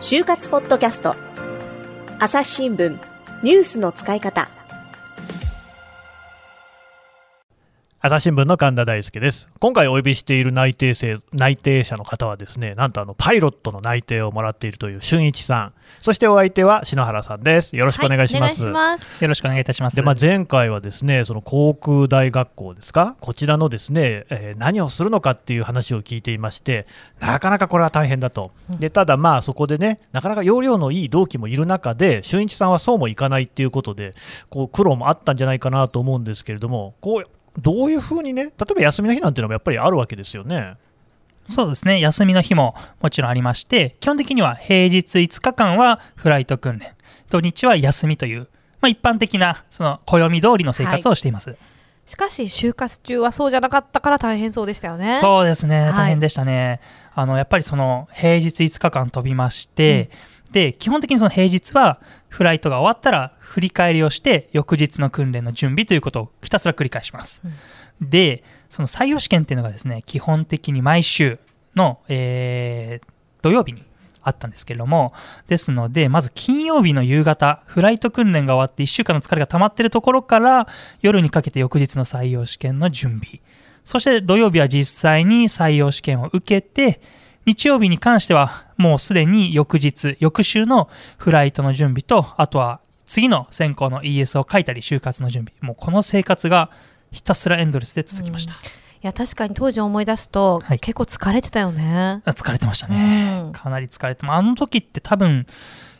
就活ポッドキャスト。朝日新聞ニュースの使い方。朝日新聞の神田大輔です。今回お呼びしている内定生内定者の方はですねなんとあのパイロットの内定をもらっているという俊一さん。そしてお相手は篠原さんです。よろしくお願いします。はい、ます。よろしくお願いいたします。で、まあ、前回はですねその航空大学校ですか？こちらのですね、えー、何をするのかっていう話を聞いていましてなかなかこれは大変だと。でただまあそこでねなかなか容量のいい同期もいる中で俊一さんはそうもいかないっていうことでこう苦労もあったんじゃないかなと思うんですけれどもこうどういうふうにね、例えば休みの日なんていうのもやっぱりあるわけですよね。そうですね、休みの日ももちろんありまして、基本的には平日5日間はフライト訓練、土日は休みという、まあ、一般的なその暦通りの生活をしています。はいしかし、就活中はそうじゃなかったから大変そうでしたよね。そうですね、大変でしたね。はい、あのやっぱりその平日5日間飛びまして、うん、で基本的にその平日はフライトが終わったら振り返りをして翌日の訓練の準備ということをひたすら繰り返します。うん、でその採用試験っていうのがですね基本的に毎週の、えー、土曜日にあったんですけれども、ですので、まず金曜日の夕方、フライト訓練が終わって1週間の疲れが溜まってるところから、夜にかけて翌日の採用試験の準備。そして土曜日は実際に採用試験を受けて、日曜日に関してはもうすでに翌日、翌週のフライトの準備と、あとは次の選考の ES を書いたり、就活の準備。もうこの生活がひたすらエンドレスで続きました。いや確かに当時思い出すと、はい、結構疲れてたよね。疲れてましたね、うん、かなり疲れてあの時って多分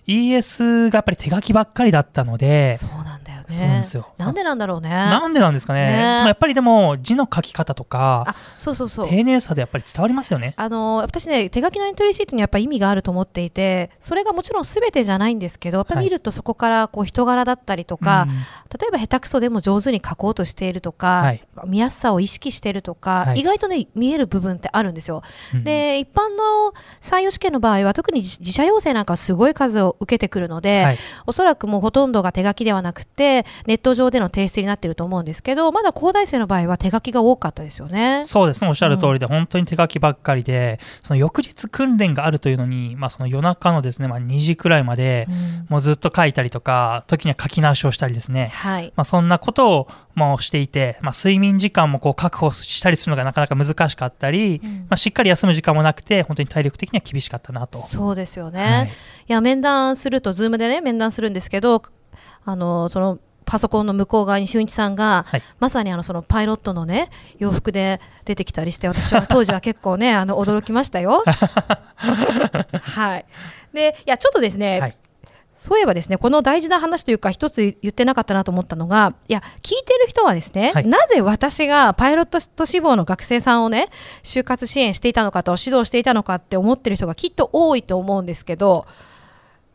ES がやっぱり手書きばっかりだったのでそうなんねそうなんですよ。なんでなんだろうね。なんでなんですかね、ね、やっぱりでも字の書き方とかそうそうそう。丁寧さでやっぱり伝わりますよね。あの私ね手書きのエントリーシートにやっぱ意味があると思っていてそれがもちろんすべてじゃないんですけどやっぱ見るとそこからこう人柄だったりとか、はい、例えば下手くそでも上手に書こうとしているとか、はい、見やすさを意識しているとか、はい、意外とね見える部分ってあるんですよ、うん、で一般の採用試験の場合は特に自社要請なんかすごい数を受けてくるので、はい、おそらくもうほとんどが手書きではなくてネット上での提出になっていると思うんですけどまだ高大生の場合は手書きが多かったですよね。そうですねおっしゃる通りで、うん、本当に手書きばっかりでその翌日訓練があるというのに、まあ、その夜中のですね、まあ、2時くらいまで、もうずっと書いたりとか時には書き直しをしたりですね、はい、まあ、そんなことを、まあ、していて、まあ、睡眠時間もこう確保したりするのがなかなか難しかったり、うん、まあ、しっかり休む時間もなくて本当に体力的には厳しかったなと。そうですよね、はい、いや面談するとズームでね面談するんですけどあのそのパソコンの向こう側に俊一さんが、はい、まさにあのそのパイロットのね洋服で出てきたりして私は当時は結構ね あの驚きましたよ。はい、でいやちょっとですね、はい、そういえばですねこの大事な話というか一つ言ってなかったなと思ったのがいや聞いてる人はですね、はい、なぜ私がパイロット志望の学生さんをね就活支援していたのかと指導していたのかって思ってる人がきっと多いと思うんですけど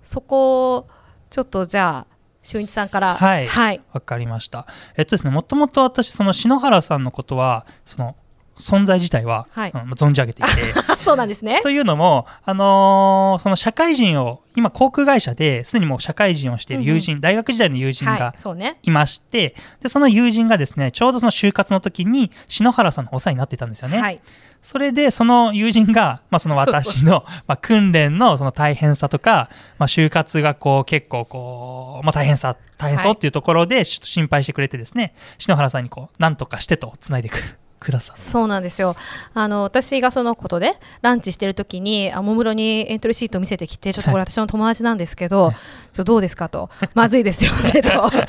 そこちょっとじゃあ俊一さんから。はい。わ、はい、かりました。えっとですねもともと私その篠原さんのことはその存在自体は、はい、うん、存じ上げていて。そうなんですね。というのも、あのー、その社会人を今航空会社ですでにもう社会人をしている友人、うん。うん、大学時代の友人がいまして、はいね、でその友人がですねちょうどその就活の時に篠原さんのお世話になっていたんですよね。はい。それでその友人が、まあ、その私のまあ訓練のその大変さとか、まあ、就活がこう結構こう、まあ、大変さ大変そうっていうところで心配してくれてですね、篠原さんにこう何とかしてとつないでく。る。くださそうなんですよ。あの私がそのことでランチしてる時におもむろにエントリーシートを見せてきてちょっとこれ私の友達なんですけど、はい、ちょどうですかと。まずいですよねと、はい、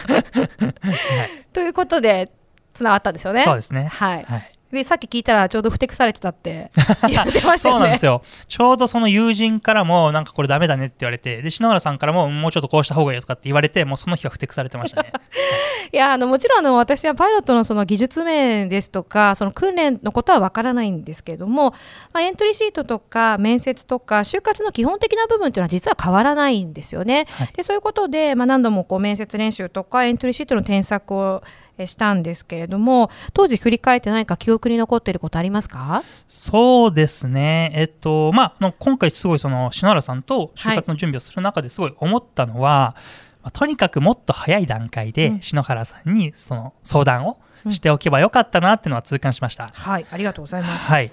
ということでつながったんですよね。そうですね。はい、はいでさっき聞いたらちょうどふてくされてたって 言ってましたよね。そうなんですよ。ちょうどその友人からもなんかこれダメだねって言われてで篠原さんからももうちょっとこうした方がいいとかって言われてもうその日はふてくされてましたね。いやあのもちろんあの私はパイロットのその技術面ですとかその訓練のことはわからないんですけれども、まあ、エントリーシートとか面接とか就活の基本的な部分というのは実は変わらないんですよね。はい、でそういうことで、まあ、何度もこう面接練習とかエントリーシートの添削をしたんですけれども当時振り返って何か記憶に残っていることありますか？そうですね。えっとまあ今回すごいその篠原さんと就活の準備をする中ですごい思ったのは、はい、まあ、とにかくもっと早い段階で篠原さんにその相談をしておけばよかったなっていうのは痛感しました、うん、はいありがとうございます。はい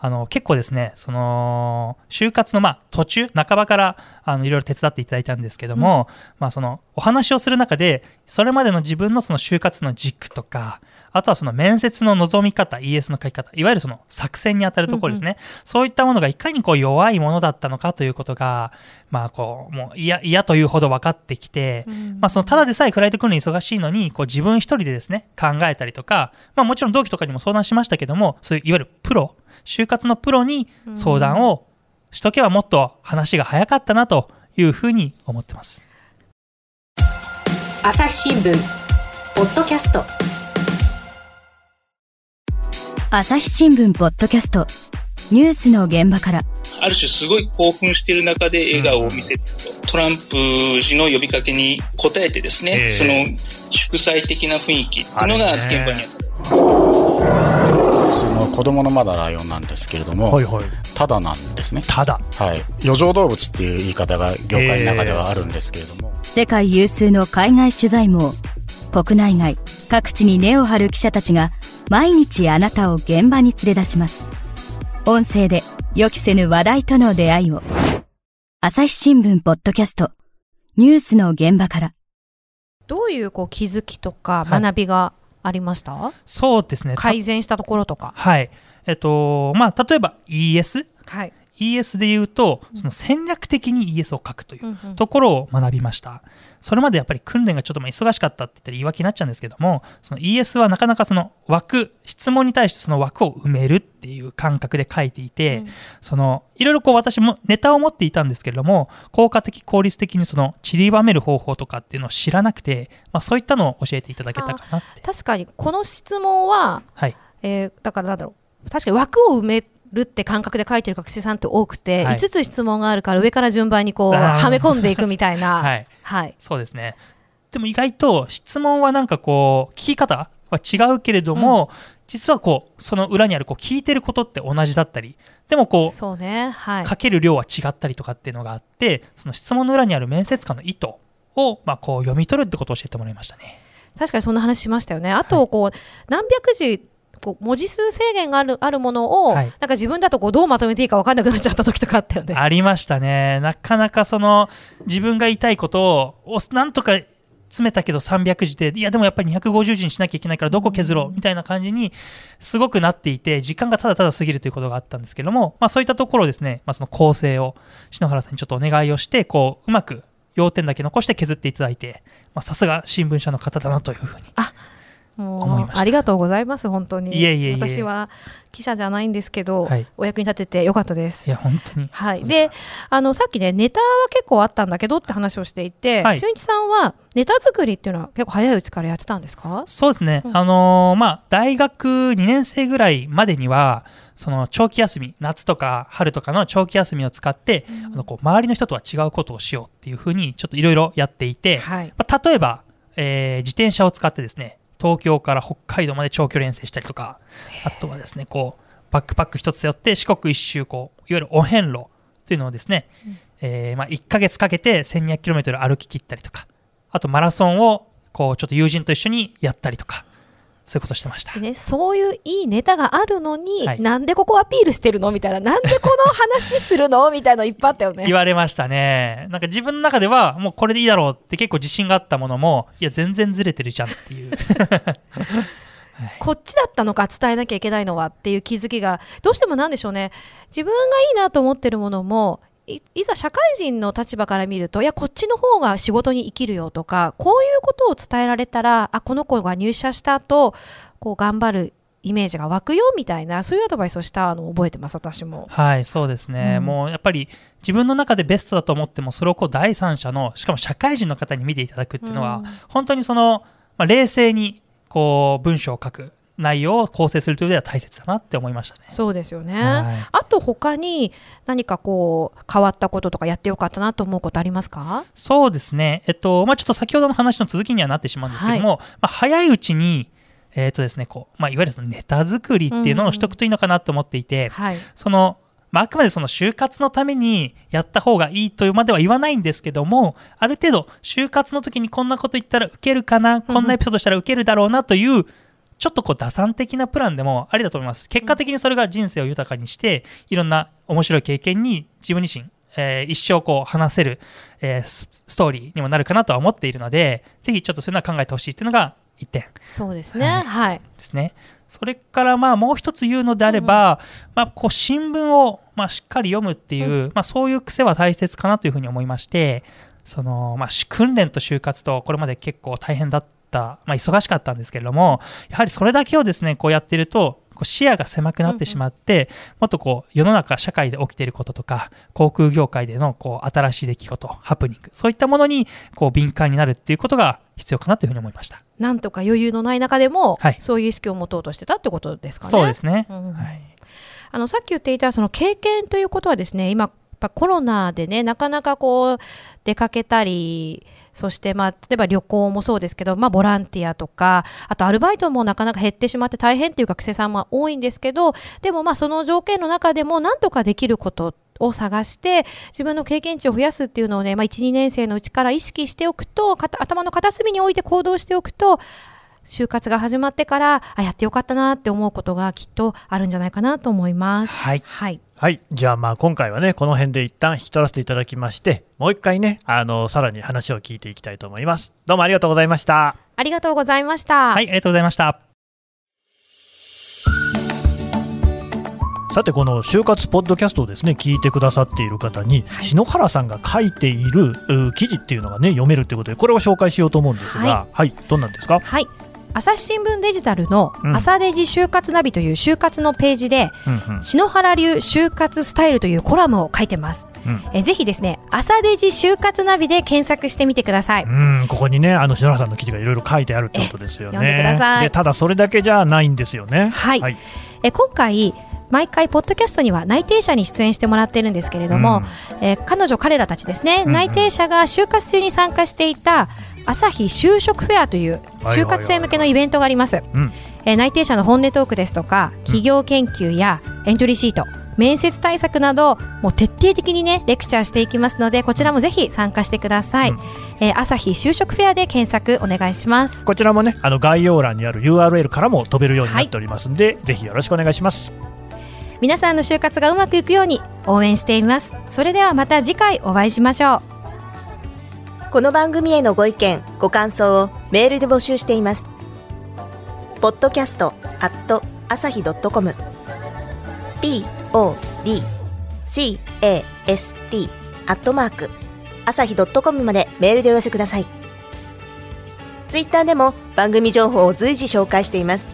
あの結構ですね、その就活のまあ途中、半ばからあのいろいろ手伝っていただいたんですけども、うん、まあ、そのお話をする中で、それまでの自分のその就活の軸とか、あとはその面接の望み方、ES の書き方、いわゆるその作戦に当たるところですね、うんうん、そういったものがいかにこう弱いものだったのかということが、まあ、こうもう嫌嫌というほど分かってきて、うん、まあ、そのただでさえフライト訓練忙しいのにこう自分一人でですね考えたりとか、まあ、もちろん同期とかにも相談しましたけども、そういういわゆるプロ、就活のプロに相談をしとけばもっと話が早かったなというふうに思ってます。朝日新聞ポッドキャスト朝日新聞ポッドキャストニュースの現場からある種すごい興奮している中で笑顔を見せてると、トランプ氏の呼びかけに応えてですね、その祝祭的な雰囲気っていうのが現場にあった。その子供のまだライオンなんですけれども、はいはい、ただなんですね。ただ。はい。余剰動物っていう言い方が業界の中ではあるんですけれども。世界有数の海外取材網、国内外、各地に根を張る記者たちが、毎日あなたを現場に連れ出します。音声で予期せぬ話題との出会いを。朝日新聞ポッドキャスト、ニュースの現場から。どういうこう気づきとか学びがありました、はい、そうですね。改善したところとか。はい。えっとまあ例えば ES、はい、ES で言うと、その戦略的に ES を書くというところを学びました。それまでやっぱり訓練がちょっと忙しかったって言ったら言い訳になっちゃうんですけども、その ES はなかなかその枠、質問に対してその枠を埋めるっていう感覚で書いていて、うん、そのいろいろこう私もネタを持っていたんですけれども、効果的、効率的にその散りばめる方法とかっていうのを知らなくて、まあ、そういったのを教えていただけたかなって。確かにこの質問は、はいえー、だからなんだろう、確かに枠を埋めるって感覚で書いてる学生さんって多くて、はい、5つ質問があるから上から順番にこうはめ込んでいくみたいな、はい、はい、そうですね。でも意外と質問はなんかこう聞き方は違うけれども、うん、実はこうその裏にあるこう聞いてることって同じだったりでもこうそうね、はい、かける量は違ったりとかっていうのがあってその質問の裏にある面接官の意図を、まあ、こう読み取るってことを教えてもらいましたね。確かにそんな話しましたよね。あとこう、はい、何百字こう文字数制限があるあるものを、はい、なんか自分だとこうどうまとめていいか分かんなくなっちゃった時とかあったよね。ありましたね。なかなかその自分が言いたいことをなんとか詰めたけど300字でいやでもやっぱり250字にしなきゃいけないからどこ削ろうみたいな感じにすごくなっていて時間がただただ過ぎるということがあったんですけども、まあ、そういったところをですね、まあ、その構成を篠原さんにちょっとお願いをしてこううまく要点だけ残して削っていただいてさすが新聞社の方だなというふうにあもうありがとうございます本当に。いえいえ私は記者じゃないんですけど、はい、お役に立ててよかったです。いや本当に。はい。であのさっきねネタは結構あったんだけどって話をしていて、はい、俊一さんはネタ作りっていうのは結構早いうちからやってたんですか？そうですね、うん、あのー、まあ大学2年生ぐらいまでにはその長期休み夏とか春とかの長期休みを使って、うん、あのこう周りの人とは違うことをしようっていうふうにちょっといろいろやっていて、はい、まあ、例えば、えー、自転車を使ってですね東京から北海道まで長距離遠征したりとか、あとはですね、こう、バックパック一つ背負って四国一周、こう、いわゆるお遍路というのをですね、うん、えー、まあ、1ヶ月かけて 1200km 歩き切ったりとか、あとマラソンを、こう、ちょっと友人と一緒にやったりとか、そういうことしてました、ね、そういういいネタがあるのに、はい、なんでここアピールしてるの？みたいな、なんでこの話するの？みたいなのいっぱいあったよね。言われましたね。なんか自分の中では、もうこれでいいだろうって結構自信があったものも、いや、全然ずれてるじゃんっていう。こっちだったのか伝えなきゃいけないのはっていう気づきがどうしてもなんでしょうね自分がいいなと思ってるものもいざ社会人の立場から見るといやこっちの方が仕事に生きるよとかこういうことを伝えられたらあこの子が入社した後こう頑張るイメージが湧くよみたいなそういうアドバイスをしたのを覚えてます私も。はいそうですね、うん、もうやっぱり自分の中でベストだと思ってもそれをこう第三者のしかも社会人の方に見ていただくっていうのは、うん、本当にその、まあ、冷静にこう文章を書く内容を構成するという上では大切だなって思いましたね。そうですよね。はい、あと他に何かこう変わったこととかやってよかったなと思うことありますか？そうですね。えっとまあちょっと先ほどの話の続きにはなってしまうんですけども、はい、まあ早いうちにえーとですねこうまあ、いわゆるそのネタ作りっていうのをしとくといいのかなと思っていて、うんはい、そのまあ、あくまでその就活のためにやった方がいいというまでは言わないんですけども、ある程度、就活の時にこんなこと言ったら受けるかな、こんなエピソードしたら受けるだろうなというちょっとこう打算的なプランでもありだと思います。結果的にそれが人生を豊かにして、いろんな面白い経験に自分自身、えー、一生こう話せる、えー、ストーリーにもなるかなとは思っているので、ぜひちょっとそういうのは考えてほしいというのが1点。そうですね。はい。はい、ですね。それからまあもう一つ言うのであれば、うん、まあ、こう新聞をまあしっかり読むっていう、うん、まあ、そういう癖は大切かなというふうに思いましてその、まあ、訓練と就活とこれまで結構大変だった、まあ、忙しかったんですけれどもやはりそれだけをですねこうやってるとこう視野が狭くなってしまって、もっとこう世の中社会で起きていることとか航空業界でのこう新しい出来事ハプニングそういったものにこう敏感になるっていうことが必要かなというふうに思いました。なんとか余裕のない中でも、はい、そういう意識を持とうとしてたってことですかね。そうですね、うん、はい。あのさっき言っていたその経験ということはですね今コロナでねなかなかこう出かけたりそして、まあ、例えば旅行もそうですけど、まあ、ボランティアとか、あとアルバイトもなかなか減ってしまって大変っていう学生さんも多いんですけど、でもまあその条件の中でもなんとかできることを探して自分の経験値を増やすっていうのをね、まあ、1、2年生のうちから意識しておくと頭の片隅に置いて行動しておくと就活が始まってからあやってよかったなって思うことがきっとあるんじゃないかなと思います。はい、はいはい。じゃあまあ今回はね、この辺で一旦引き取らせていただきまして、もう一回ね、あの、さらに話を聞いていきたいと思います。どうもありがとうございました。ありがとうございました。はい、ありがとうございました。さてこの就活ポッドキャストをですね聞いてくださっている方に、はい、篠原さんが書いている記事っていうのがね読めるということでこれを紹介しようと思うんですが、はい、はい、どんなんですか？はい朝日新聞デジタルの朝デジ就活ナビという就活のページで、うんうん、篠原流就活スタイルというコラムを書いてます。うん、えぜひですね朝デジ就活ナビで検索してみてください。うんここにねあの篠原さんの記事がいろいろ書いてあるってことですよね。読んでください。ただそれだけじゃないんですよね。はい。はい、え今回毎回ポッドキャストには内定者に出演してもらってるんですけれども、うん、えー、彼女彼らたちですね、うんうん、内定者が就活中に参加していた朝日就職フェアという就活生向けのイベントがあります、えー、内定者の本音トークですとか企業研究やエントリーシート、面接対策などもう徹底的にねレクチャーしていきますのでこちらもぜひ参加してください、うん、えー、朝日就職フェアで検索お願いします。こちらもねあの概要欄にある URL からも飛べるようになっておりますので、はい、ぜひよろしくお願いします。皆さんの就活がうまくいくように応援しています。それではまた次回お会いしましょうこの番組へのご意見、ご感想をメールで募集しています。podcast at 朝日 .com p o d c a s t アットマーク朝日 .com までメールでお寄せください。ツイッターでも番組情報を随時紹介しています。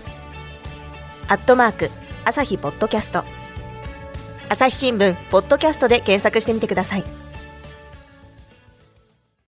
アットマーク朝日ポッドキャスト朝日新聞ポッドキャストで検索してみてください。